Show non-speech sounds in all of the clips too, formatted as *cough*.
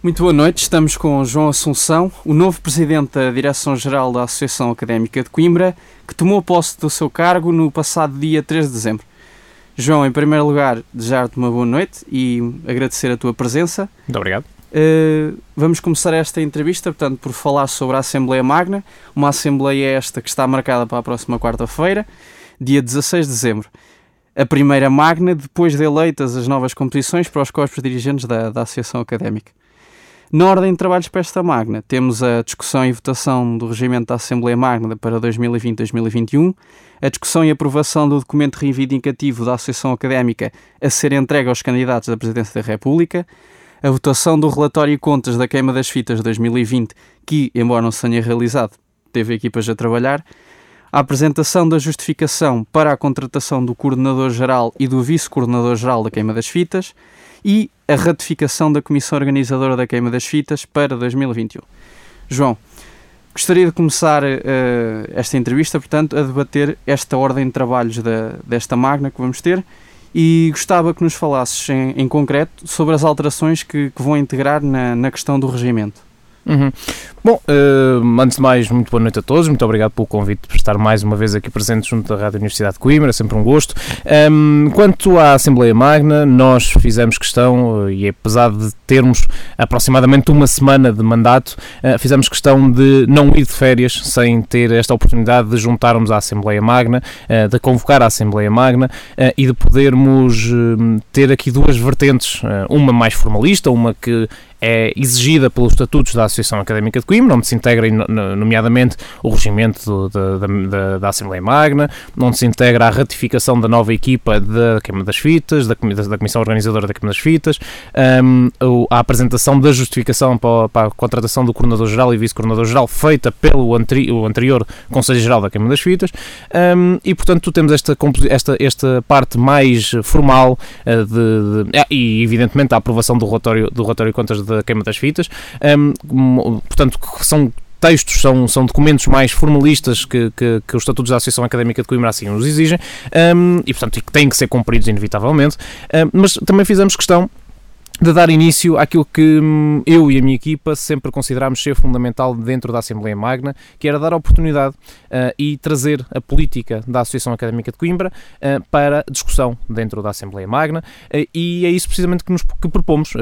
Muito boa noite, estamos com João Assunção, o novo presidente da Direção-Geral da Associação Académica de Coimbra, que tomou posse do seu cargo no passado dia 3 de dezembro. João, em primeiro lugar, desejar-te uma boa noite e agradecer a tua presença. Muito obrigado. Uh, vamos começar esta entrevista, portanto, por falar sobre a Assembleia Magna, uma Assembleia esta que está marcada para a próxima quarta-feira, dia 16 de dezembro. A primeira Magna, depois de eleitas as novas composições para os corpos dirigentes da, da Associação Académica. Na ordem de trabalhos para esta Magna, temos a discussão e votação do regimento da Assembleia Magna para 2020-2021, a discussão e aprovação do documento reivindicativo da Associação Académica a ser entregue aos candidatos da Presidência da República, a votação do relatório e contas da queima das fitas de 2020, que, embora não se tenha realizado, teve equipas a trabalhar, a apresentação da justificação para a contratação do Coordenador-Geral e do Vice-Coordenador-Geral da queima das fitas e a ratificação da Comissão Organizadora da Queima das Fitas para 2021. João, gostaria de começar uh, esta entrevista, portanto, a debater esta ordem de trabalhos da, desta magna que vamos ter e gostava que nos falasses em, em concreto sobre as alterações que, que vão integrar na, na questão do regimento. Uhum. Bom, uh, antes de mais, muito boa noite a todos, muito obrigado pelo convite por estar mais uma vez aqui presente junto da Rádio Universidade de Coimbra, é sempre um gosto. Um, quanto à Assembleia Magna, nós fizemos questão, e apesar de termos aproximadamente uma semana de mandato, uh, fizemos questão de não ir de férias sem ter esta oportunidade de juntarmos à Assembleia Magna, uh, de convocar a Assembleia Magna e de podermos ter aqui duas vertentes, uma mais formalista, uma que é exigida pelos estatutos da Associação Académica de Coimbra, onde se integra, nomeadamente, o regimento da, da, da, Assembleia Magna, onde se integra a ratificação da nova equipa da Queima das Fitas, da, da Comissão Organizadora da Queima das Fitas, um, a apresentação da justificação para, para a contratação do Coordenador-Geral e Vice-Coordenador-Geral feita pelo anteri, o anterior Conselho-Geral da Queima das Fitas, um, e, portanto, temos esta, esta, esta parte mais formal uh, de, de, e, evidentemente, a aprovação do relatório, do relatório de contas da queima das fitas. Um, portanto, são textos, são, são documentos mais formalistas que, que, que, os estatutos da Associação Académica de Coimbra assim nos exigem um, e, portanto, que têm que ser cumpridos inevitavelmente. Um, mas também fizemos questão de dar início àquilo que hum, eu e a minha equipa sempre considerámos ser fundamental dentro da Assembleia Magna, que era dar oportunidade uh, e trazer a política da Associação Académica de Coimbra uh, para discussão dentro da Assembleia Magna uh, e é isso precisamente que nos que propomos.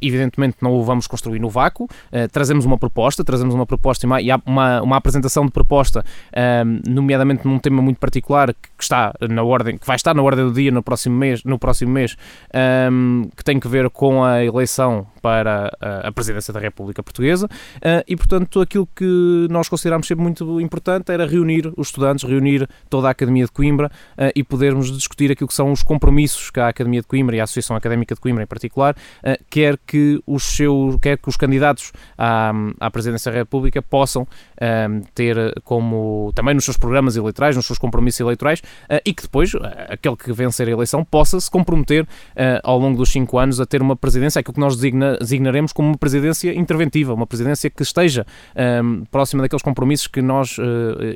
evidentemente não o vamos construir no vácuo, trazemos uma proposta, trazemos uma proposta e uma, uma, uma apresentação de proposta, nomeadamente num tema muito particular que está na ordem, que vai estar na ordem do dia no próximo mês, no próximo mês que tem que ver com a eleição para a presidência da República Portuguesa. Eh, e, portanto, aquilo que nós considerámos ser muito importante era reunir os estudantes, reunir toda a Academia de Coimbra eh, e podermos discutir aquilo que são os compromissos que a Academia de Coimbra e a Associação Académica de Coimbra em particular eh, quer que os seus, quer que os candidatos à, à presidência da República possam ter como também nos seus programas eleitorais, nos seus compromissos eleitorais e que depois aquele que vencer a eleição possa se comprometer ao longo dos cinco anos a ter uma presidência, aquilo que nós designa, designaremos como uma presidência interventiva, uma presidência que esteja um, próxima daqueles compromissos que nós uh,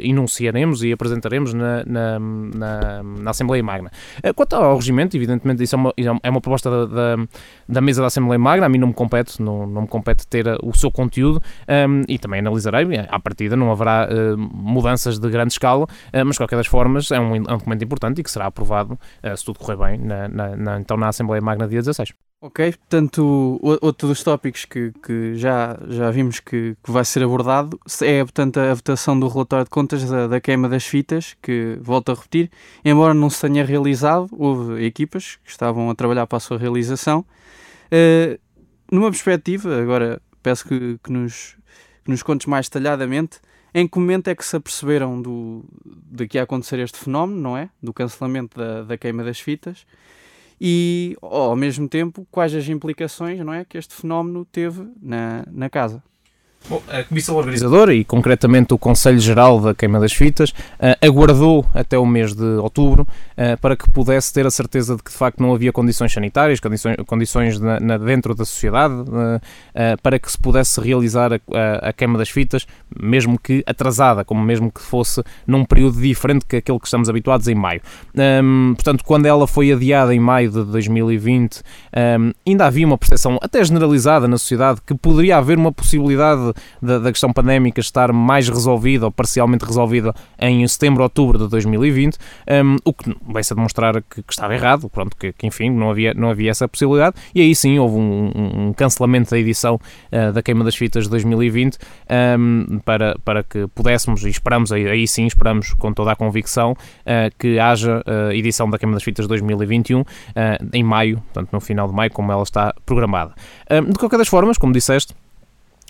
enunciaremos e apresentaremos na, na, na, na Assembleia Magna. Uh, quanto ao regimento, evidentemente, isso é uma, é uma proposta da, da, da, mesa da Assembleia Magna, a mim não me compete, não, não me compete ter uh, o seu conteúdo um, e também analisarei, à partida não haverá uh, mudanças de grande escala, uh, mas de qualquer das formas é um, é um, documento importante e que será aprovado, se tudo correr bem, na, na, então na Assembleia Magna dia 16. Ok, portanto, outro dos tópicos que, que já, já vimos que, que vai ser abordado é, portanto, a votação do relatório de contas da, da queima das fitas, que, volto a repetir, embora não se tenha realizado, houve equipas que estavam a trabalhar para a sua realização. Uh, numa perspectiva, agora peço que, que, nos, que nos contes mais detalhadamente, em que momento é que se aperceberam do, de que ia acontecer este fenómeno, não é? Do cancelamento da, da queima das fitas e, ao mesmo tempo, quais as implicações não é, que este fenómeno teve na, na casa. Bom, a Comissão Organizadora e concretamente o Conselho Geral da Queima das Fitas uh, aguardou até o mês de outubro uh, para que pudesse ter a certeza de que de facto não havia condições sanitárias, condições, condições na, na, dentro da sociedade uh, para que se pudesse realizar a, a, a, queima das fitas, mesmo que atrasada, como mesmo que fosse num período diferente que aquele que estamos habituados em maio. Um, portanto, quando ela foi adiada em maio de 2020, um, ainda havia uma percepção até generalizada na sociedade que poderia haver uma possibilidade da, da, questão pandémica estar mais resolvida ou parcialmente resolvida em setembro, outubro de 2020, um, o que vai-se demonstrar que, que, estava errado, pronto, que, que, enfim não havia, não havia essa possibilidade, e aí sim houve um, um cancelamento da edição uh, da Queima das Fitas de 2020 um, para, para que pudéssemos, e esperamos, aí, aí sim esperamos com toda a convicção, uh, que haja uh, edição da Queima das Fitas de 2021 em maio, portanto no final de maio, como ela está programada. de qualquer das formas, como disseste,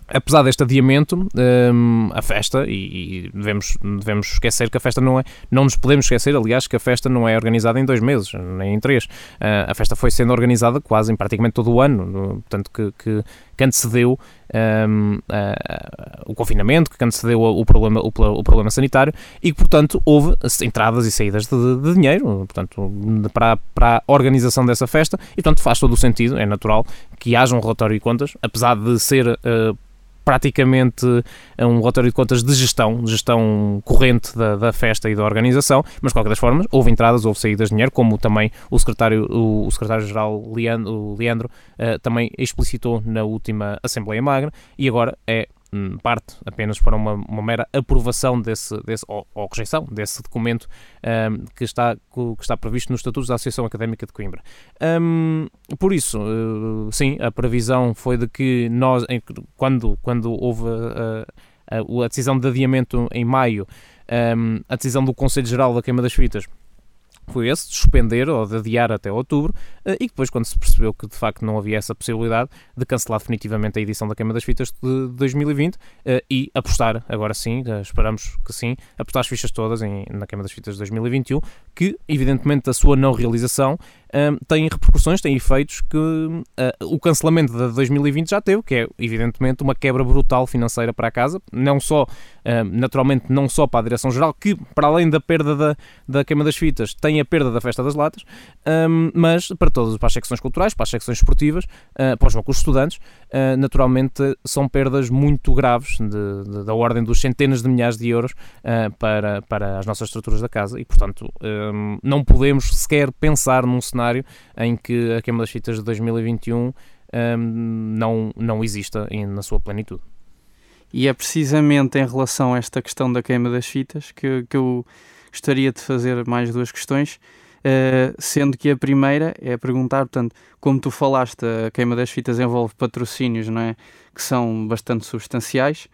apesar deste adiamento, um, a festa, e, e, devemos, devemos esquecer que a festa não é, não nos podemos esquecer, aliás, que a festa não é organizada em dois meses, nem em três. Uh, a festa foi sendo organizada quase em praticamente todo o ano, no, portanto, que, que, que antecedeu um, uh, o confinamento, que antecedeu o problema, o, o, problema sanitário e que, portanto, houve entradas e saídas de, de dinheiro, portanto, para, para a organização dessa festa, e, portanto, faz todo o sentido, é natural que haja um relatório de contas, apesar de ser uh, praticamente um relatório de contas de gestão, gestão corrente da, da, festa e da organização, mas de qualquer das formas, houve entradas, houve saídas de dinheiro, como também o secretário, o, secretário-geral Leandro, Leandro uh, também explicitou na última Assembleia Magna, e agora é parte apenas para uma, uma mera aprovação desse, desse ou, ou rejeição desse documento um, que, está, que está previsto nos Estatutos da Associação Académica de Coimbra. Um, por isso, uh, sim, a previsão foi de que nós, em, quando, quando houve a, a, a, decisão de adiamento em maio, um, a decisão do Conselho Geral da Queima das Fitas foi esse, de suspender ou de adiar até outubro, eh, e depois, quando se percebeu que de facto não havia essa possibilidade, de cancelar definitivamente a edição da Queima das Fitas de 2020 eh, e apostar, agora sim, esperamos que sim, apostar as fichas todas em, na Queima das Fitas de 2021, que evidentemente a sua não realização tem repercussões, tem efeitos que uh, o cancelamento de 2020 já teve, que é evidentemente uma quebra brutal financeira para a casa, não só, uh, naturalmente, não só para a Direção-Geral, que para além da perda da, da queima das fitas, tem a perda da festa das latas, um, mas para todas, para as secções culturais, para as secções esportivas, uh, para os bancos estudantes, naturalmente são perdas muito graves, de, de, da ordem dos centenas de milhares de euros para, para as nossas estruturas da casa. E, portanto, um, não podemos sequer pensar num cenário cenário em que a queima das fitas de 2021 um, não, não exista em, na sua plenitude. E é precisamente em relação a esta questão da queima das fitas que, que eu gostaria de fazer mais duas questões, uh, sendo que a primeira é perguntar, portanto, como tu falaste, a queima das fitas envolve patrocínios, não é? Que são bastante substanciais.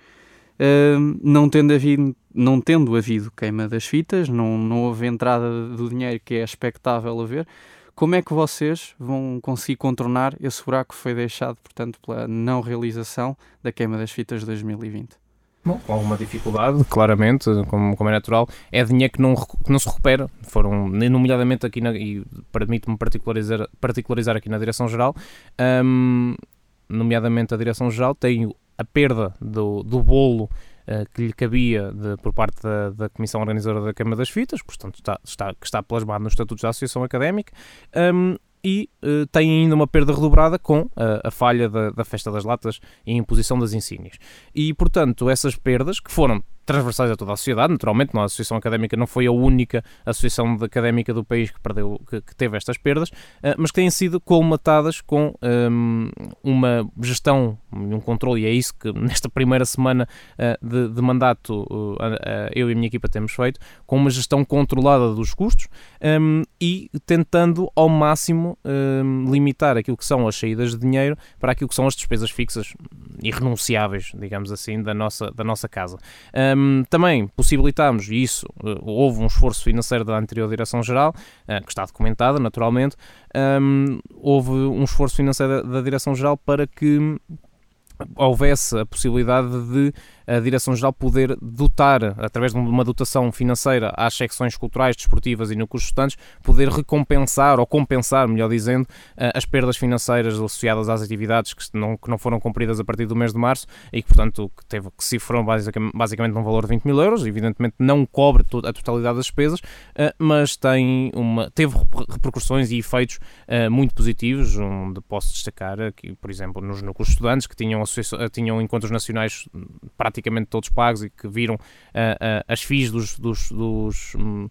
Uh, não, tendo havido, não tendo havido queima das fitas, não, não houve entrada do dinheiro que é expectável haver, como é que vocês vão conseguir contornar esse buraco que foi deixado, portanto, pela não realização da queima das fitas de 2020? Bom, com alguma dificuldade, claramente, como, como é natural, é dinheiro que não, que não se recupera. Foram, nomeadamente aqui, na, e permite-me particularizar, particularizar aqui na Direção-Geral, um, nomeadamente a Direção-Geral tem a perda do, do bolo uh, que lhe cabia de, por parte da, da, Comissão Organizadora da Câmara das Fitas, portanto está, está, que está plasmado nos Estatutos da Associação Académica, um, e uh, tem ainda uma perda redobrada com a, a falha da, da, Festa das Latas e imposição das insígnias. E, portanto, essas perdas, que foram transversais a toda a sociedade, naturalmente, a Associação Académica não foi a única associação académica do país que, perdeu, que, que teve estas perdas, uh, mas que têm sido colmatadas com um, uma gestão um controle, e é isso que *laughs* nesta primeira semana uh, de, de, mandato uh, eu e a minha equipa temos feito, com uma gestão controlada dos custos um, e tentando ao máximo um, limitar aquilo que são as saídas de dinheiro para aquilo que são as despesas fixas irrenunciáveis, digamos assim, da nossa, da nossa casa. Um, também possibilitámos, e isso uh, houve um esforço financeiro da anterior Direção-Geral, uh, que está documentada naturalmente, um, houve um esforço financeiro da, da Direção-Geral para que houvesse a possibilidade de a Direção-Geral poder dotar, através de uma dotação financeira às secções culturais, desportivas e núcleos estudantes, poder recompensar ou compensar, melhor dizendo, as perdas financeiras associadas às atividades que não, que não foram cumpridas a partir do mês de março e que, portanto, que, teve, que cifrou basicamente, basicamente num valor de 20 mil euros. Evidentemente não cobre a totalidade das despesas, mas tem uma, teve repercussões e efeitos muito positivos, onde posso destacar aqui, por exemplo, nos núcleos estudantes que tinham, tinham encontros nacionais praticamente todos pagos e que viram as FIIs dos, dos, dos hum,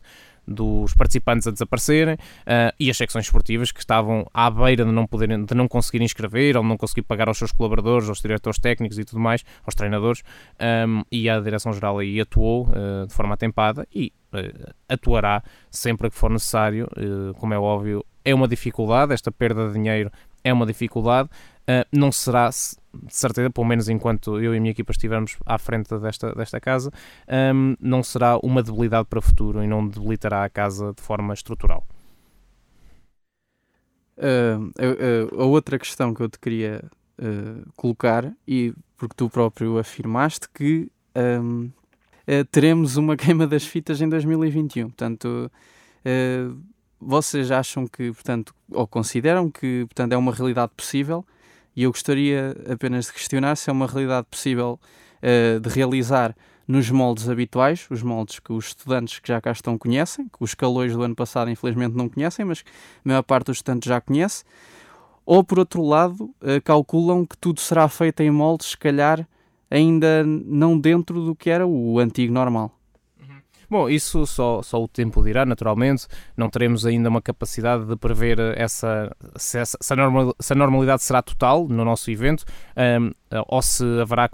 dos participantes a desaparecerem uh, e as secções esportivas que estavam à beira de não poderem, de não conseguir inscrever ou não conseguir pagar aos seus colaboradores, aos diretores técnicos e tudo mais, aos treinadores, um, e a Direção-Geral aí atuou uh, de forma atempada e uh, atuará sempre que for necessário, como é óbvio, é uma dificuldade, esta perda de dinheiro é uma dificuldade, uh, não será de certeza, pelo menos enquanto eu e a minha equipa estivermos à frente desta, desta casa, um, não será uma debilidade para o futuro e não debilitará a casa de forma estrutural. Uh, uh, a outra questão que eu te queria uh, colocar, e porque tu próprio afirmaste que um, teremos uma *laughs* queima das fitas em 2021, portanto, vocês acham que, portanto, ou consideram que, portanto, é uma realidade possível e eu gostaria apenas de questionar se é uma realidade possível uh, de realizar nos moldes habituais, os moldes que os estudantes que já cá estão conhecem, que os calores do ano passado infelizmente não conhecem, mas a maior parte dos estudantes já conhece, ou por outro lado, uh, calculam que tudo será feito em moldes, se calhar ainda não dentro do que era o antigo normal. Bom, isso só, só o tempo dirá, naturalmente. Não teremos ainda uma capacidade de prever essa, se, essa, se, a, normal, se a normalidade será total no nosso evento. Um, ou se haverá eh,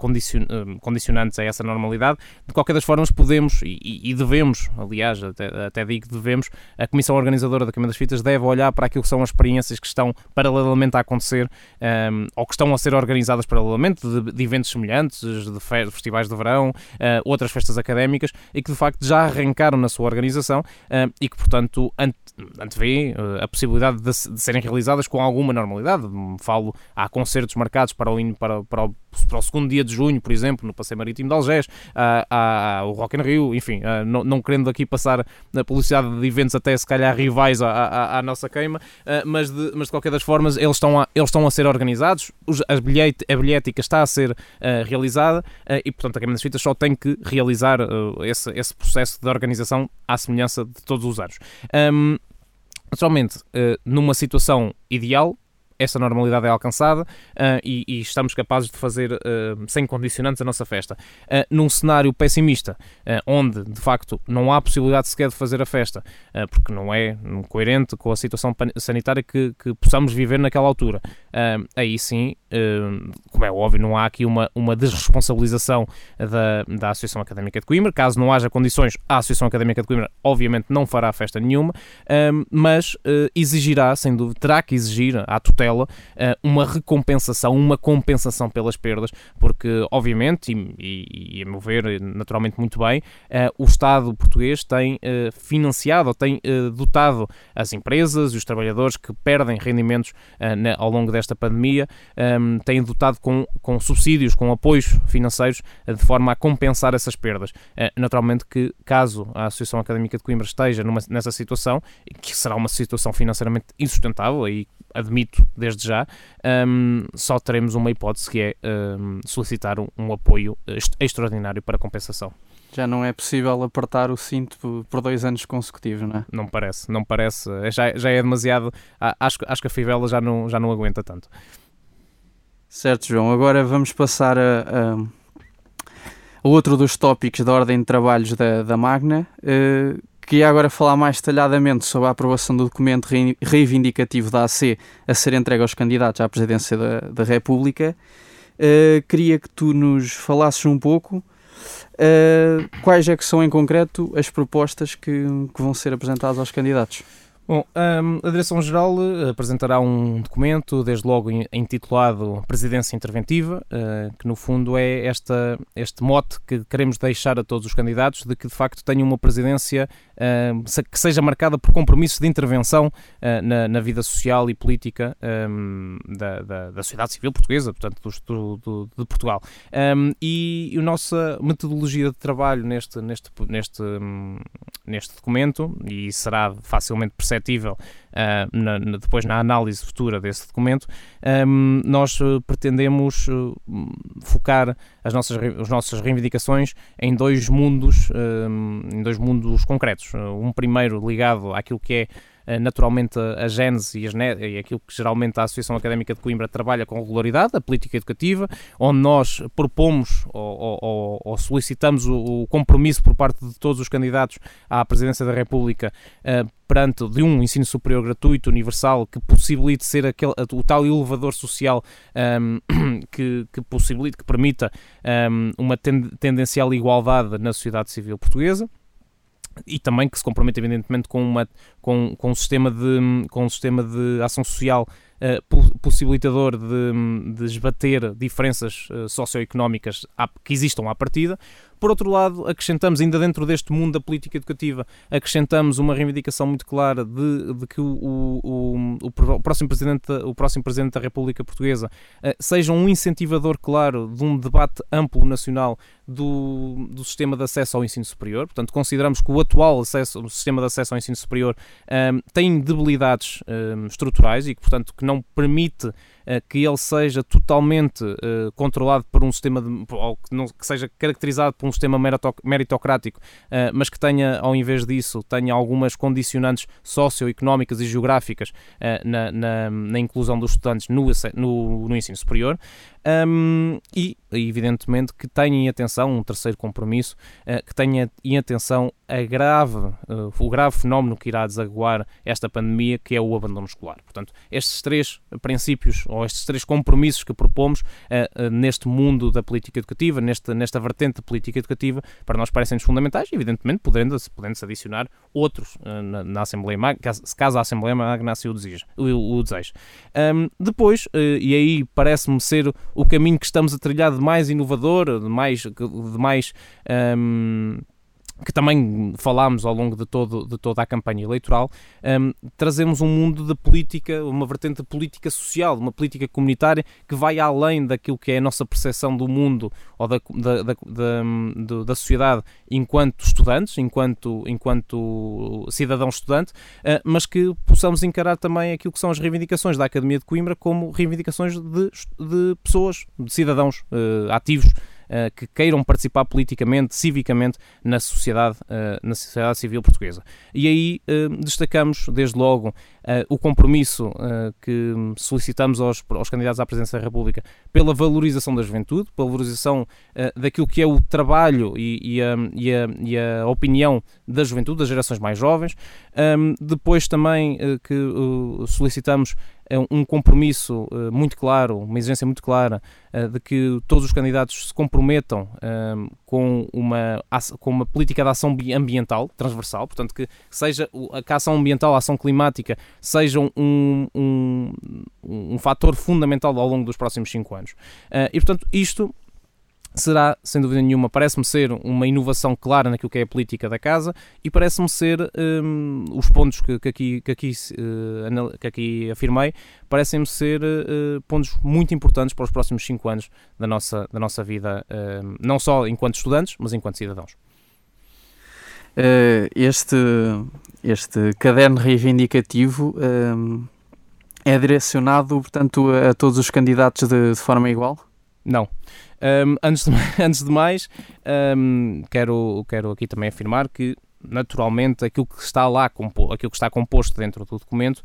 condicionantes a essa normalidade. De qualquer das formas, podemos e, devemos, aliás, até, até digo que devemos, a Comissão Organizadora da Câmara das Fitas deve olhar para aquilo que são as experiências que estão paralelamente a acontecer um, ehm, ou que estão a ser organizadas paralelamente, de, de eventos semelhantes, de, fe de, festivais de verão, uh, outras festas académicas, e que de facto já arrancaram na sua organização uh, e que, portanto, ante, antevê uh, a possibilidade de, de, serem realizadas com alguma normalidade. Falo, há concertos marcados para o, para, para o para o segundo dia de junho, por exemplo, no Passeio Marítimo de Algés, há, o Rock in Rio, enfim, não, não, querendo aqui passar na publicidade de eventos até se calhar rivais à, à, à nossa queima, mas de, mas de qualquer das formas eles estão a, eles estão a ser organizados, a, bilhete, a bilhética está a ser realizada e, portanto, a Queima das Fitas só tem que realizar esse, esse processo de organização à semelhança de todos os anos. Um, Naturalmente, numa situação ideal, essa normalidade é alcançada uh, e, estamos capazes de fazer uh, sem condicionantes a nossa festa. Num cenário pessimista, onde de facto não há possibilidade sequer de fazer a festa, porque não é coerente com a situação sanitária que possamos viver naquela altura, aí sim, como é óbvio, não há aqui uma, uma desresponsabilização da, da Associação Académica de Coimbra. Caso não haja condições, a Associação Académica de Coimbra obviamente não fará festa nenhuma, mas exigirá, sem dúvida, terá que exigir à tutela uh, uma recompensação, uma compensação pelas perdas, porque, obviamente, e, e, e a meu ver, naturalmente muito bem, uh, o Estado português tem uh, financiado tem dotado as empresas e os trabalhadores que perdem rendimentos na, ao longo desta pandemia, um, ehm, tem dotado com, com subsídios, com apoios financeiros, de forma a compensar essas perdas. naturalmente que, caso a Associação Académica de Coimbra esteja numa, nessa situação, que será uma situação financeiramente insustentável, aí admito desde já, um, só teremos uma hipótese que é um, solicitar um, um apoio extraordinário para compensação. Já não é possível apertar o cinto por dois anos consecutivos, não é? Não parece, não parece. É, já, já é demasiado. Acho, acho que a fivela já não, já não aguenta tanto. Certo, João. Agora vamos passar a, a, a outro dos tópicos da ordem de trabalhos da, da Magna, uh, Queria agora falar mais detalhadamente sobre a aprovação do documento reivindicativo da AC a ser entregue aos candidatos à presidência da, da República. Uh, queria que tu nos falasses um pouco uh, quais é que são em concreto as propostas que, que vão ser apresentadas aos candidatos. Bom, hum, a Direção-Geral eh, apresentará um documento, desde logo intitulado Presidência Interventiva, eh, que no fundo é esta, este mote que queremos deixar a todos os candidatos de que de facto tenham uma presidência que seja marcada por compromissos de intervenção na, na, vida social e política da, da, da, sociedade civil portuguesa, portanto, do, do, de Portugal. E a nossa metodologia de trabalho neste, neste, neste, neste documento, e será facilmente perceptível uh, na, na, depois na análise futura desse documento, um, nós uh, pretendemos uh, focar as nossas, as nossas reivindicações em dois mundos, um, em dois mundos concretos. Um primeiro ligado àquilo que é eh, naturalmente a Gênese e, e aquilo que geralmente a Associação Académica de Coimbra trabalha com regularidade, a política educativa, onde nós propomos ou, ou, ou solicitamos o, o, compromisso por parte de todos os candidatos à presidência da República uh, perante de um ensino superior gratuito, universal, que possibilite ser aquele, o tal elevador social um, ehm, *clears throat* que, que possibilite, que permita um, ehm, uma tendencial igualdade na sociedade civil portuguesa e também que se compromete evidentemente com, uma, com, com, um, sistema de, com um sistema de ação social uh, possibilitador de, de esbater diferenças uh, socioeconómicas que existam à partida, por outro lado, acrescentamos, ainda dentro deste mundo da política educativa, acrescentamos uma reivindicação muito clara de, de que o, o, o, próximo presidente, o próximo Presidente da República Portuguesa uh, seja um incentivador claro de um debate amplo nacional do, do sistema de acesso ao ensino superior. Portanto, consideramos que o atual acesso, o sistema de acesso ao ensino superior um, ehm, tem debilidades um, ehm, estruturais e que, portanto, que não permite eh, que ele seja totalmente uh, controlado por um sistema, de, ou que, não, que, seja caracterizado por um sistema meritocrático, uh, mas que tenha, ao invés disso, tenha algumas condicionantes socioeconómicas e geográficas na, na, na, inclusão dos estudantes no, no, no ensino superior. Um, e, evidentemente, que tenha em atenção um terceiro compromisso, uh, que tenha em atenção a grave, uh, o grave fenómeno que irá desaguar esta pandemia, que é o abandono escolar. Portanto, estes três princípios, ou estes três compromissos que propomos uh, neste mundo da política educativa, nesta, nesta vertente de política educativa, para nós parecem-nos fundamentais, evidentemente, podendo-se podendo adicionar outros na, na, Assembleia Magna, caso, caso a Assembleia Magna assim o deseje. O, o. Um, depois, e aí parece-me ser o caminho que estamos a trilhar de mais inovador, de mais, de mais um, que também falámos ao longo de, todo, de toda a campanha eleitoral, um, trazemos um mundo de política, uma vertente de política social, uma política comunitária que vai além daquilo que é a nossa percepção do mundo ou da, da, da, da, da sociedade enquanto estudantes, enquanto, enquanto cidadão estudante, uh, mas que possamos encarar também aquilo que são as reivindicações da Academia de Coimbra como reivindicações de, de pessoas, de cidadãos uh, ativos que queiram participar politicamente, civicamente na sociedade, uh, na sociedade civil portuguesa. E aí uh, destacamos, desde logo, o compromisso que solicitamos aos, aos candidatos à presidência da República pela valorização da juventude, pela valorização daquilo que é o trabalho e, e, a, e, a, e, a, opinião da juventude, das gerações mais jovens. Um, depois também que solicitamos um compromisso uh, muito claro, uma exigência muito clara uh, de que todos os candidatos se comprometam uh, com, uma, com uma política de ação ambiental transversal, portanto que seja a ação ambiental, a ação climática sejam um, um, um fator fundamental ao longo dos próximos cinco anos. e portanto isto será, sem dúvida nenhuma, parece-me ser uma inovação clara naquilo que é a política da casa e parece-me ser um, os pontos que, que, aqui, que, aqui, uh, que aqui afirmei, parecem-me ser uh, pontos muito importantes para os próximos cinco anos da nossa, da nossa vida, uh, não só enquanto estudantes, mas enquanto cidadãos. este, este caderno reivindicativo hum, é direcionado, portanto, a todos os candidatos de, de forma igual? Não. Um, antes, de, *laughs* antes de mais, um, quero, quero aqui também afirmar que naturalmente aquilo que está lá, aquilo que está composto dentro do documento,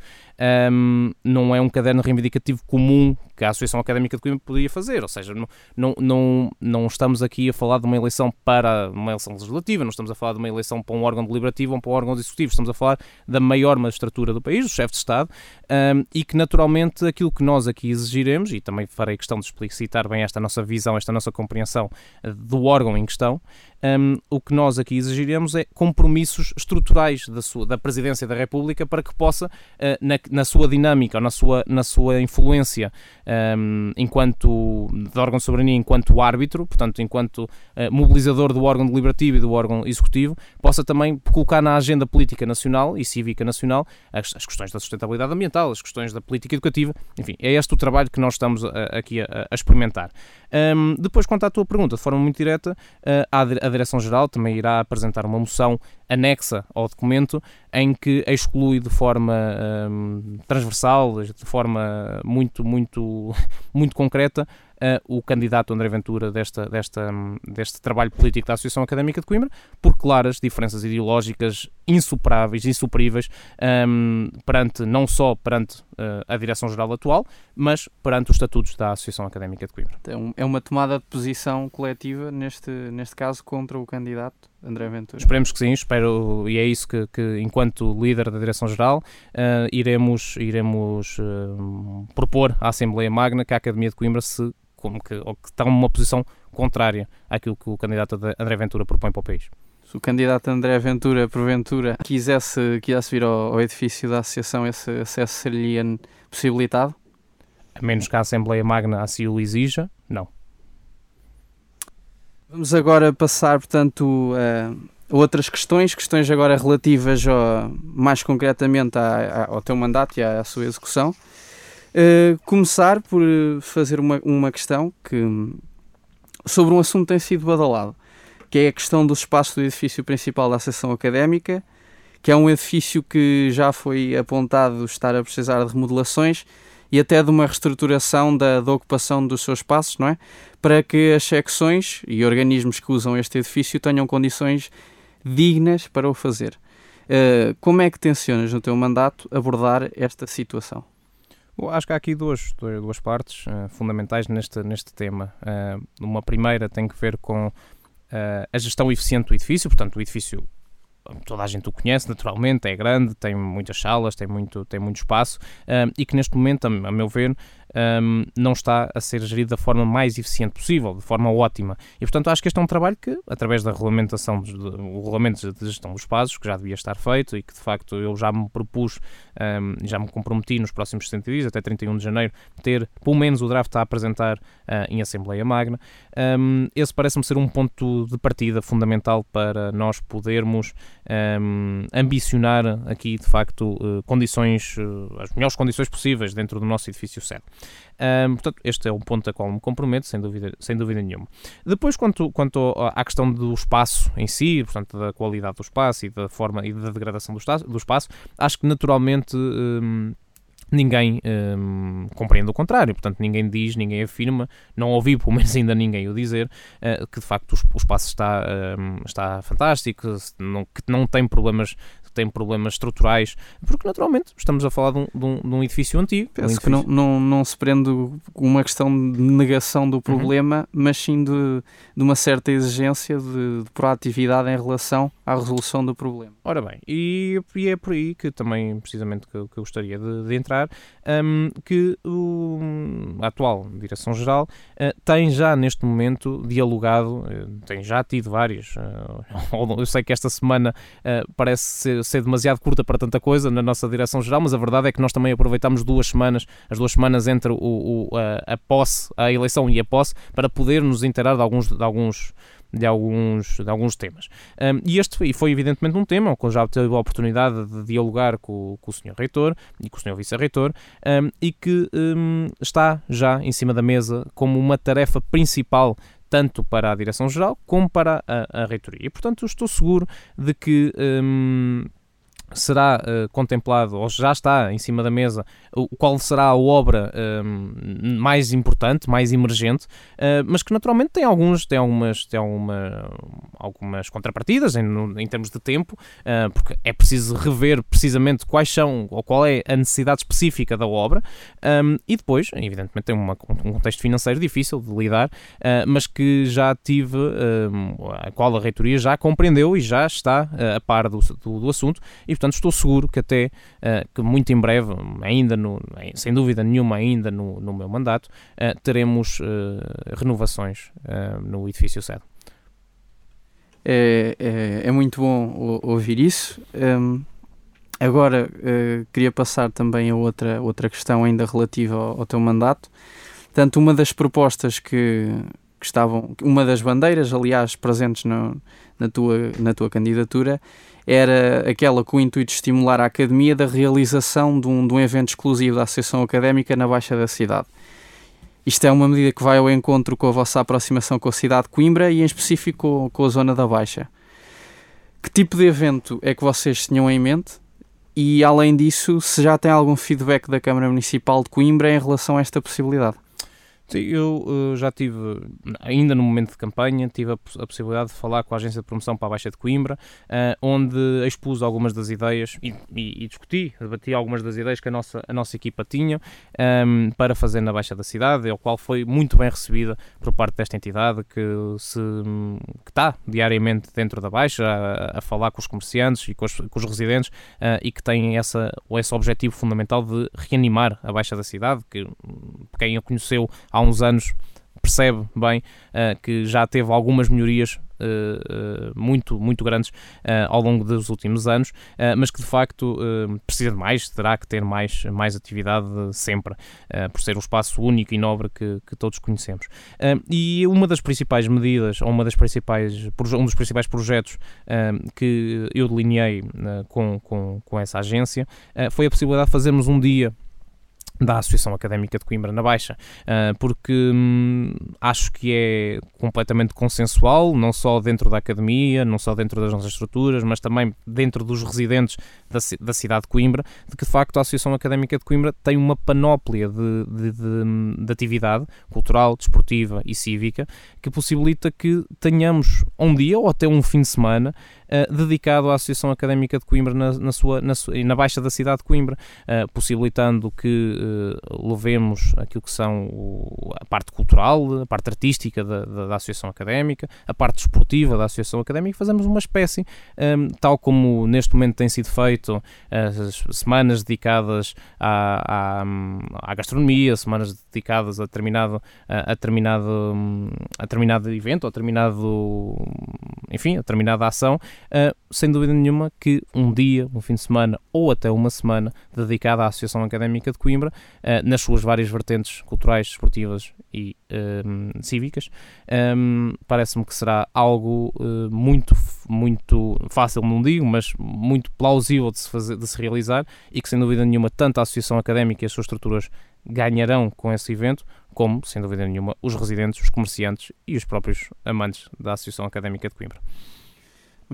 um, não é um caderno reivindicativo comum que a Associação Académica de Coimbra poderia fazer, ou seja, não, não, não, não estamos aqui a falar de uma eleição para uma eleição legislativa, não estamos a falar de uma eleição para um órgão deliberativo ou para um órgão executivo, estamos a falar da maior magistratura do país, do chefe de Estado, um, e que naturalmente aquilo que nós aqui exigiremos, e também farei questão de explicitar bem esta nossa visão, esta nossa compreensão eh, do órgão em questão, um, o que nós aqui exigiremos é compromissos estruturais da, sua, da Presidência da República para que possa, uh, na, na, sua dinâmica ou na sua, na sua influência um, enquanto, de órgão de soberania enquanto árbitro, portanto, enquanto uh, mobilizador do órgão deliberativo e do órgão executivo, possa também colocar na agenda política nacional e cívica nacional as, as questões da sustentabilidade ambiental, as questões da política educativa, enfim, é este o trabalho que nós estamos a, aqui a, a experimentar. Um, depois, quanto à tua pergunta, de forma muito direta, uh, a Direção-Geral também irá apresentar uma moção anexa ao documento em que exclui de forma um, transversal, de forma muito, muito, *laughs* muito concreta, uh, o candidato André Ventura desta, desta, deste trabalho político da Associação Académica de Coimbra, por claras diferenças ideológicas insuperáveis, insuperíveis, um, perante, não só perante uh, a Direção-Geral atual, mas perante os estatutos da Associação Académica de Coimbra. É, é uma tomada de posição coletiva, neste, neste caso, contra o candidato André Ventura. Esperemos que sim, espero, e é isso que, que enquanto líder da Direção-Geral, uh, iremos, iremos uh, propor à Assembleia Magna que a Academia de Coimbra se como que, ou que está numa posição contrária àquilo que o candidato André Ventura propõe para o país. Se o candidato André Ventura, porventura, quisesse, quisesse vir ao, ao edifício da associação, esse acesso seria possibilitado? A menos que a Assembleia Magna assim o exija, não. Vamos agora passar, portanto, a outras questões, questões agora relativas ao, mais concretamente ao teu mandato e à, à sua execução. Uh, começar por fazer uma, uma questão que, sobre um assunto que tem sido badalado, que é a questão do espaço do edifício principal da Associação Académica, que é um edifício que já foi apontado estar a precisar de remodelações e até de uma reestruturação da, da ocupação dos seus espaços, não é? Para que as secções e organismos que usam este edifício tenham condições dignas para o fazer. Uh, como é que tencionas no teu mandato abordar esta situação? Bom, acho que há aqui duas, duas partes uh, fundamentais neste, neste tema. Uh, uma primeira tem que ver com uh, a gestão eficiente do edifício, portanto, o edifício toda a gente o conhece naturalmente, é grande, tem muitas salas, tem muito, tem muito espaço e que neste momento, a meu ver, um, não está a ser gerido da forma mais eficiente possível, de forma ótima. E, portanto, acho que este é um trabalho que, através da regulamentação, o regulamento de gestão dos espaços, que já devia estar feito e que, de facto, eu já me propus, um, já me comprometi nos próximos 60 dias, até 31 de janeiro, ter, pelo menos, o draft a apresentar uh, em Assembleia Magna. Um, esse parece-me ser um ponto de partida fundamental para nós podermos ambicionar aqui, de facto, uh, condições, uh, as melhores condições possíveis dentro do nosso edifício sede. Um, portanto, este é um ponto a qual me comprometo, sem dúvida, sem dúvida nenhuma. Depois, quanto, quanto à questão do espaço em si, portanto, da qualidade do espaço e da forma e da degradação do, do espaço, acho que naturalmente. Um, ninguém hum, compreende o contrário, portanto ninguém diz, ninguém afirma, não ouvi pelo menos ainda ninguém o dizer, uh, que de facto o, espaço está, está fantástico, não, que não tem problemas tem problemas estruturais, porque naturalmente estamos a falar de um, de um, de um edifício antigo. Penso um edifício... que não, não, não se prende uma questão de negação do uhum. problema, uhum. mas sim de, de uma certa exigência de, de, proatividade em relação à resolução do problema. Ora bem, e, e é por aí que também, precisamente, que, que eu gostaria de, de entrar, um, que o, a atual Direção-Geral uh, tem já neste momento dialogado, uh, tem já tido vários, uh, *laughs* eu sei que esta semana parece ser ser demasiado curta para tanta coisa na nossa direção-geral, mas a verdade é que nós também aproveitamos duas semanas, as duas semanas entre o, o a, a, posse, a eleição e a posse, para poder nos inteirar de alguns, de alguns de alguns, de alguns temas. Um, e este foi, foi, evidentemente, um tema com já tive a oportunidade de dialogar com, com o Sr. Reitor e com o Sr. Vice-Reitor um, e que um, está já em cima da mesa como uma tarefa principal tanto para a Direção-Geral como para a, a Reitoria. E, portanto, estou seguro de que hum, será uh, contemplado, ou já está em cima da mesa, qual será a obra uh, mais importante, mais emergente, uh, mas que naturalmente tem alguns, tem algumas, tem alguma, algumas contrapartidas em, em termos de tempo, porque é preciso rever precisamente quais são, ou qual é a necessidade específica da obra, um, e depois, evidentemente, tem uma, um contexto financeiro difícil de lidar, mas que já tive, a qual a reitoria já compreendeu e já está a par do, do, do assunto, e portanto estou seguro que até uh, que muito em breve, ainda no, sem dúvida nenhuma ainda no, no meu mandato, uh, teremos uh, renovações no edifício sede. É, é, é, muito bom ouvir isso. Um, agora queria passar também a outra, outra questão ainda relativa ao, ao teu mandato. Portanto, uma das propostas que, que estavam, uma das bandeiras, aliás, presentes no, na, tua, na tua candidatura, era aquela com o intuito de estimular a academia da realização de um, de um evento exclusivo da Associação Académica na Baixa da cidade. Isto é uma medida que vai ao encontro com a vossa aproximação com a cidade de Coimbra e, em específico, com, a zona da Baixa. Que tipo de evento é que vocês tinham em mente? E, além disso, se já tem algum feedback da Câmara Municipal de Coimbra em relação a esta possibilidade? Eu uh, já tive, ainda no momento de campanha, tive a, a, possibilidade de falar com a Agência de Promoção para a Baixa de Coimbra, uh, onde expus algumas das ideias e, e, e, discuti, debati algumas das ideias que a nossa, a nossa equipa tinha um, ehm, para fazer na Baixa da cidade, o qual foi muito bem recebida por parte desta entidade que, se, que está diariamente dentro da Baixa a, a falar com os comerciantes e com os, com os residentes uh, e que tem essa, esse objetivo fundamental de reanimar a Baixa da cidade, que quem a conheceu há uns anos percebe bem uh, que já teve algumas melhorias uh, muito, muito grandes ao longo dos últimos anos, mas que de facto precisa de mais, terá que ter mais, mais atividade sempre, por ser um espaço único e nobre que, que todos conhecemos. e uma das principais medidas, ou uma das principais, um dos principais projetos que eu delineei com, com, com essa agência foi a possibilidade de fazermos um dia da Associação Académica de Coimbra na Baixa, uh, porque hum, acho que é completamente consensual, não só dentro da academia, não só dentro das nossas estruturas, mas também dentro dos residentes da, da cidade de Coimbra, de que de facto a Associação Académica de Coimbra tem uma panóplia de, de, de, de atividade cultural, desportiva e cívica que possibilita que tenhamos um dia ou até um fim de semana dedicado à Associação Académica de Coimbra na, na, sua, na, na Baixa da cidade de Coimbra, uh, possibilitando que uh, levemos aquilo que são o, a parte cultural, a parte artística da, da, da, Associação Académica, a parte esportiva da Associação Académica, fazemos uma espécie, um, tal como neste momento tem sido feito, as semanas dedicadas à, à, à gastronomia, semanas dedicadas a determinado, a, a determinado, a determinado evento, a determinado, enfim, a determinada ação, uh, sem dúvida nenhuma que um dia, um fim de semana ou até uma semana dedicada à Associação Académica de Coimbra, uh, nas suas várias vertentes culturais, esportivas e um, cívicas, um, parece-me que será algo uh, muito, muito fácil, não digo, mas muito plausível de se, fazer, de se realizar e que sem dúvida nenhuma tanto a Associação Académica e as suas estruturas ganharão com esse evento, como, sem dúvida nenhuma, os residentes, os comerciantes e os próprios amantes da Associação Académica de Coimbra.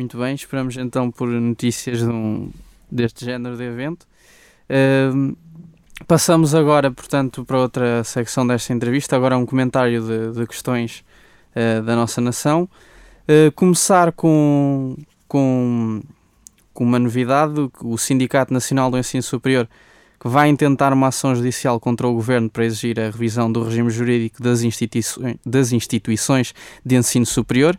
Muito bem, esperamos então por notícias de um, deste género de evento. Uh, passamos agora, portanto, para outra secção desta entrevista. Agora um comentário de, de questões uh, da nossa nação. Uh, começar com, com, com uma novidade: o Sindicato Nacional do Ensino Superior que vai intentar uma ação judicial contra o governo para exigir a revisão do regime jurídico das, instituições, das instituições de ensino superior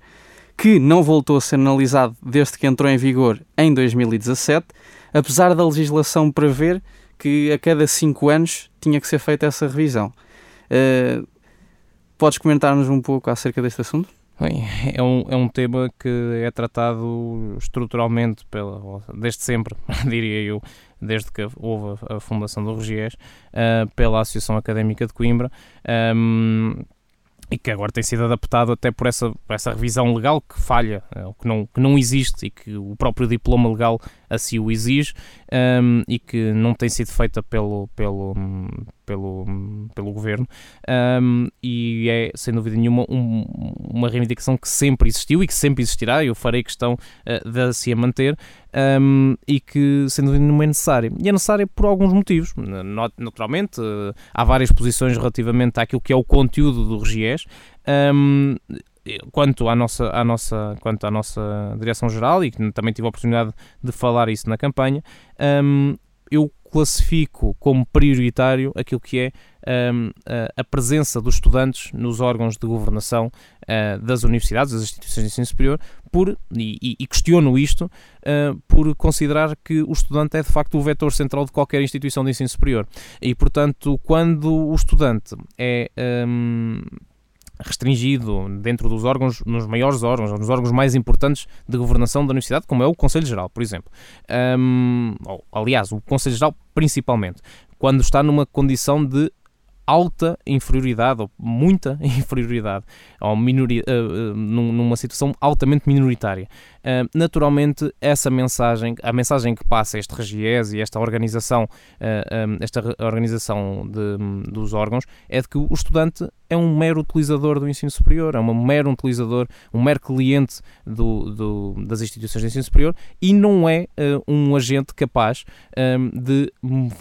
que não voltou a ser analisado desde que entrou em vigor em 2017, apesar da legislação prever que a cada cinco anos tinha que ser feita essa revisão. Uh, podes comentar-nos um pouco acerca deste assunto? Bem, é um, é um tema que é tratado estruturalmente, pela, desde sempre, *laughs* diria eu, desde que houve a fundação do Regies, uh, pela Associação Académica de Coimbra. Um, e que agora tem sido adaptado até por essa, por essa revisão legal que falha, eh, que não, que não existe e que o próprio diploma legal assim o exige um, e que não tem sido feita pelo, pelo, pelo, pelo governo. Um, e é sem dúvida nenhuma um, uma reivindicação que sempre existiu e que sempre existirá, eu farei questão uh, de se a manter um, e que sem dúvida nenhuma é necessária. E é necessária por alguns motivos. Naturalmente, uh, há várias posições relativamente àquilo que é o conteúdo do RGES. Um, quanto à nossa, à nossa, quanto à nossa direção-geral, e que também tive a oportunidade de falar isso na campanha, um, eu classifico como prioritário aquilo que é a presença dos estudantes nos órgãos de governação uh, das universidades, das instituições de ensino superior, por, e, questiono isto, uh, por considerar que o estudante é de facto o vetor central de qualquer instituição de ensino superior. E, portanto, quando o estudante é. Restringido dentro dos órgãos, nos maiores órgãos, nos órgãos mais importantes de governação da Universidade, como é o Conselho Geral, por exemplo. Um, aliás, o Conselho Geral principalmente, quando está numa condição de alta inferioridade, ou muita *laughs* inferioridade, ou minoria, uh, numa situação altamente minoritária. Naturalmente, essa mensagem, a mensagem que passa este Regies e esta organização, um, esta organização de, dos órgãos, é de que o estudante é um mero utilizador do ensino superior, é um mero utilizador, um mero cliente do, do, das instituições de ensino superior e não é um agente capaz de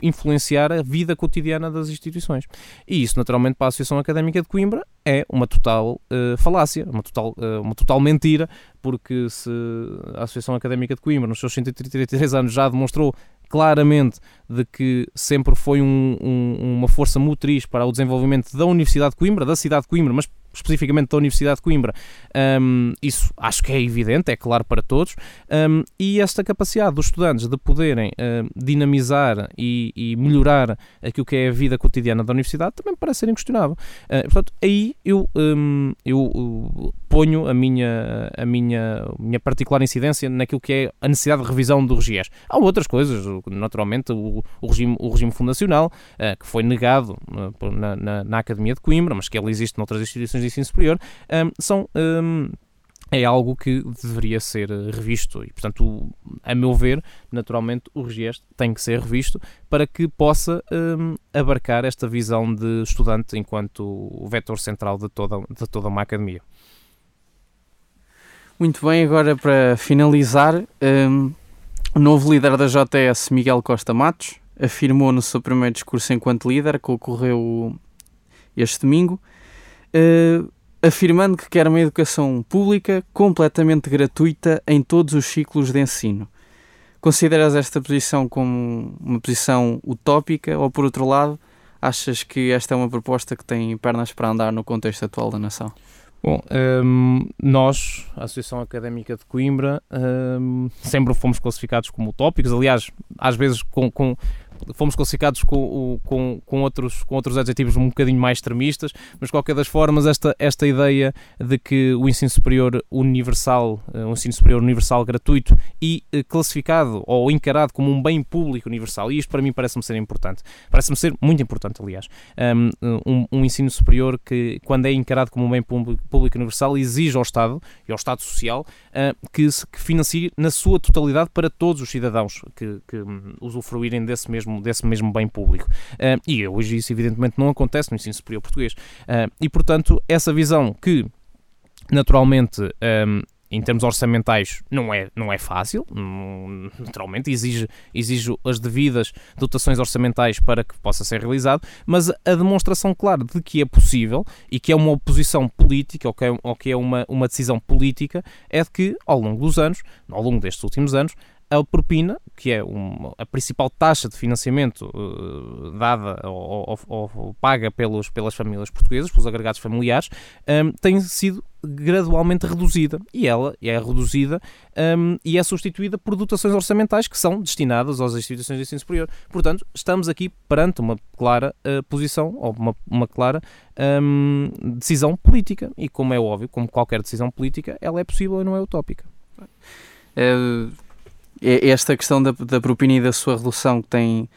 influenciar a vida cotidiana das instituições. E isso, naturalmente, para a Associação Académica de Coimbra é uma total uh, falácia, uma total, uma total mentira, porque se a Associação Académica de Coimbra, nos seus 133 anos, já demonstrou claramente de que sempre foi um, um, uma força motriz para o desenvolvimento da Universidade de Coimbra, da cidade de Coimbra, mas especificamente da Universidade de Coimbra, um, isso acho que é evidente, é claro para todos, um, e esta capacidade dos estudantes de poderem dinamizar e, e, melhorar aquilo que é a vida cotidiana da Universidade também parece ser inquestionável. Uh, portanto, aí eu, um, eu uh, ponho a minha, a minha, minha particular incidência naquilo que é a necessidade de revisão do RGIES. Há outras coisas, naturalmente, o, o regime, o regime fundacional, uh, que foi negado na, na, na Academia de Coimbra, mas que ele existe noutras instituições de ensino superior, um, são. Um, é algo que deveria ser revisto e, portanto, a meu ver, naturalmente, o registro tem que ser revisto para que possa um, abarcar esta visão de estudante enquanto vetor central de toda, de toda uma academia. Muito bem, agora para finalizar, um, o novo líder da JS, Miguel Costa Matos, afirmou no seu primeiro discurso enquanto líder, que ocorreu este domingo, uh, afirmando que quer uma educação pública completamente gratuita em todos os ciclos de ensino. Consideras esta posição como uma posição utópica ou, por outro lado, achas que esta é uma proposta que tem pernas para andar no contexto atual da nação? Bom, um, nós, a Associação Académica de Coimbra, um, sempre fomos classificados como utópicos, aliás, às vezes com, com fomos classificados com, com, com, outros, com outros adjetivos um bocadinho mais extremistas, mas de qualquer das formas, esta, esta ideia de que o ensino superior universal, o eh, ensino superior universal gratuito e eh, classificado ou encarado como um bem público universal, e isto para mim parece-me ser importante, parece-me ser muito importante, aliás, um, um, ensino superior que, quando é encarado como um bem público, universal, exige ao Estado e ao Estado Social uh, que, se, que financie na sua totalidade para todos os cidadãos que, que um, usufruírem desse mesmo mesmo, desse mesmo bem público. Uh, e hoje isso evidentemente não acontece no ensino superior português. Uh, e portanto, essa visão que naturalmente um, em termos orçamentais não é, não é fácil, naturalmente exige, exige as devidas dotações orçamentais para que possa ser realizado, mas a demonstração clara de que é possível e que é uma oposição política ou que é, ou que é uma, uma decisão política é de que ao longo dos anos, ao longo destes últimos anos, a propina, que é uma, a principal taxa de financiamento uh, dada ou, ou, ou, paga pelos, pelas famílias portuguesas, pelos agregados familiares, um, tem sido gradualmente reduzida e ela é reduzida um, e é substituída por dotações orçamentais que são destinadas às instituições de ensino superior. Portanto, estamos aqui perante uma clara uh, posição ou uma, uma clara um, decisão política e, como é óbvio, como qualquer decisão política, ela é possível e não é utópica. É esta questão da, da propina e da sua redução que tem,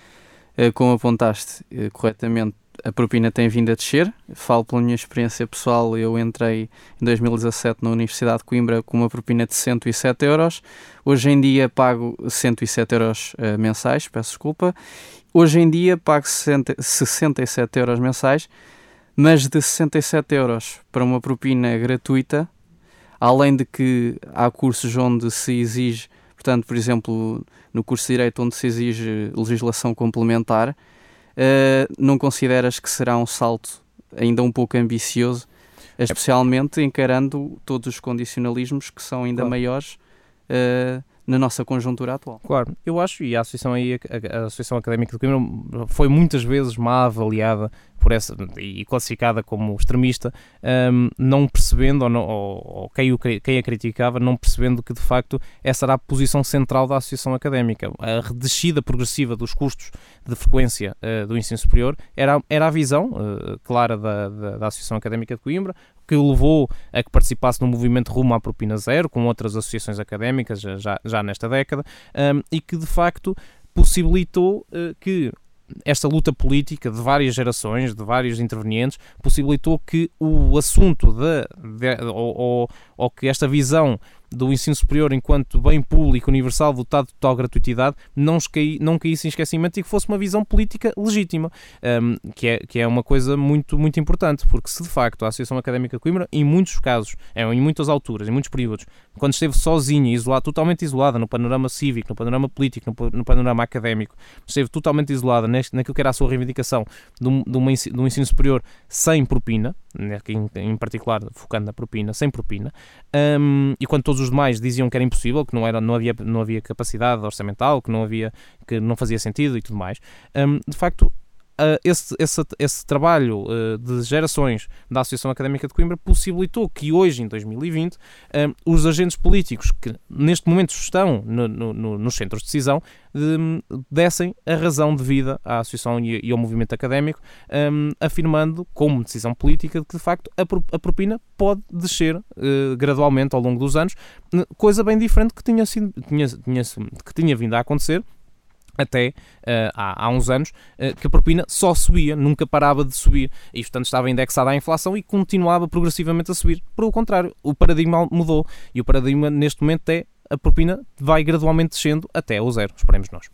eh, como apontaste eh, corretamente, a propina tem vindo a descer. Falo pela minha experiência pessoal, eu entrei em 2017 na Universidade de Coimbra com uma propina de 107 euros. Hoje em dia pago 107 euros uh, mensais, peço desculpa. Hoje em dia pago 60, 67 euros mensais, mas de 67 euros para uma propina gratuita, além de que há cursos onde se exige Portanto, por exemplo, no curso de Direito, onde se exige legislação complementar, uh, não consideras que será um salto ainda um pouco ambicioso, especialmente encarando todos os condicionalismos que são ainda claro. maiores uh, na nossa conjuntura atual? Claro, eu acho, e a Associação, aí, a, a Associação Académica de Coimbra foi muitas vezes má avaliada por essa, e classificada como extremista, um, não percebendo, ou, não, ou, ou quem, o, quem, a criticava, não percebendo que de facto essa era a posição central da Associação Académica. A descida progressiva dos custos de frequência uh, do ensino superior era, era a visão uh, clara da, da, da, Associação Académica de Coimbra, que o levou a que participasse no movimento rumo à propina zero, com outras associações académicas já, já nesta década, um, e que de facto possibilitou uh, que esta luta política de várias gerações, de vários intervenientes, possibilitou que o assunto de ou, ou, ou que esta visão do ensino superior enquanto bem público universal dotado de total gratuitidade não, caí, não caísse em esquecimento e que fosse uma visão política legítima, um, que, é, que é uma coisa muito, muito importante, porque se de facto a Associação Académica de Coimbra, em muitos casos, é, em muitas alturas, em muitos períodos, quando esteve sozinha, isolada, totalmente isolada no panorama cívico, no panorama político, no, no panorama académico, esteve totalmente isolada neste, naquilo que era a sua reivindicação de um, de, uma, de um ensino superior sem propina, em, em particular focando na propina, sem propina, um, e quando todos os demais diziam que era impossível, que não, era, não, havia, não havia capacidade orçamental, que não, havia, que não fazia sentido e tudo mais, um, de facto Uh, esse, esse, esse, trabalho uh, de gerações da Associação Académica de Coimbra possibilitou que hoje, em 2020, uh, os agentes políticos que neste momento estão no, no, nos centros de decisão de, dessem a razão de vida à Associação e, e ao movimento académico, um, afirmando, como decisão política, que de facto a, propina pode descer gradualmente ao longo dos anos, coisa bem diferente que tinha, sido, tinha, tinha, que tinha vindo a acontecer até uh, há, há, uns anos, uh, que a propina só subia, nunca parava de subir, e portanto estava indexada à inflação e continuava progressivamente a subir. Por o contrário, o paradigma mudou e o paradigma neste momento é a propina vai gradualmente descendo até o zero, esperemos nós.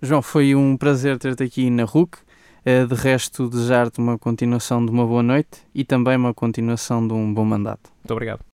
João, foi um prazer ter-te aqui na RUC. Eh, de resto, desejar-te uma continuação de uma boa noite e também uma continuação de um bom mandato. Muito obrigado.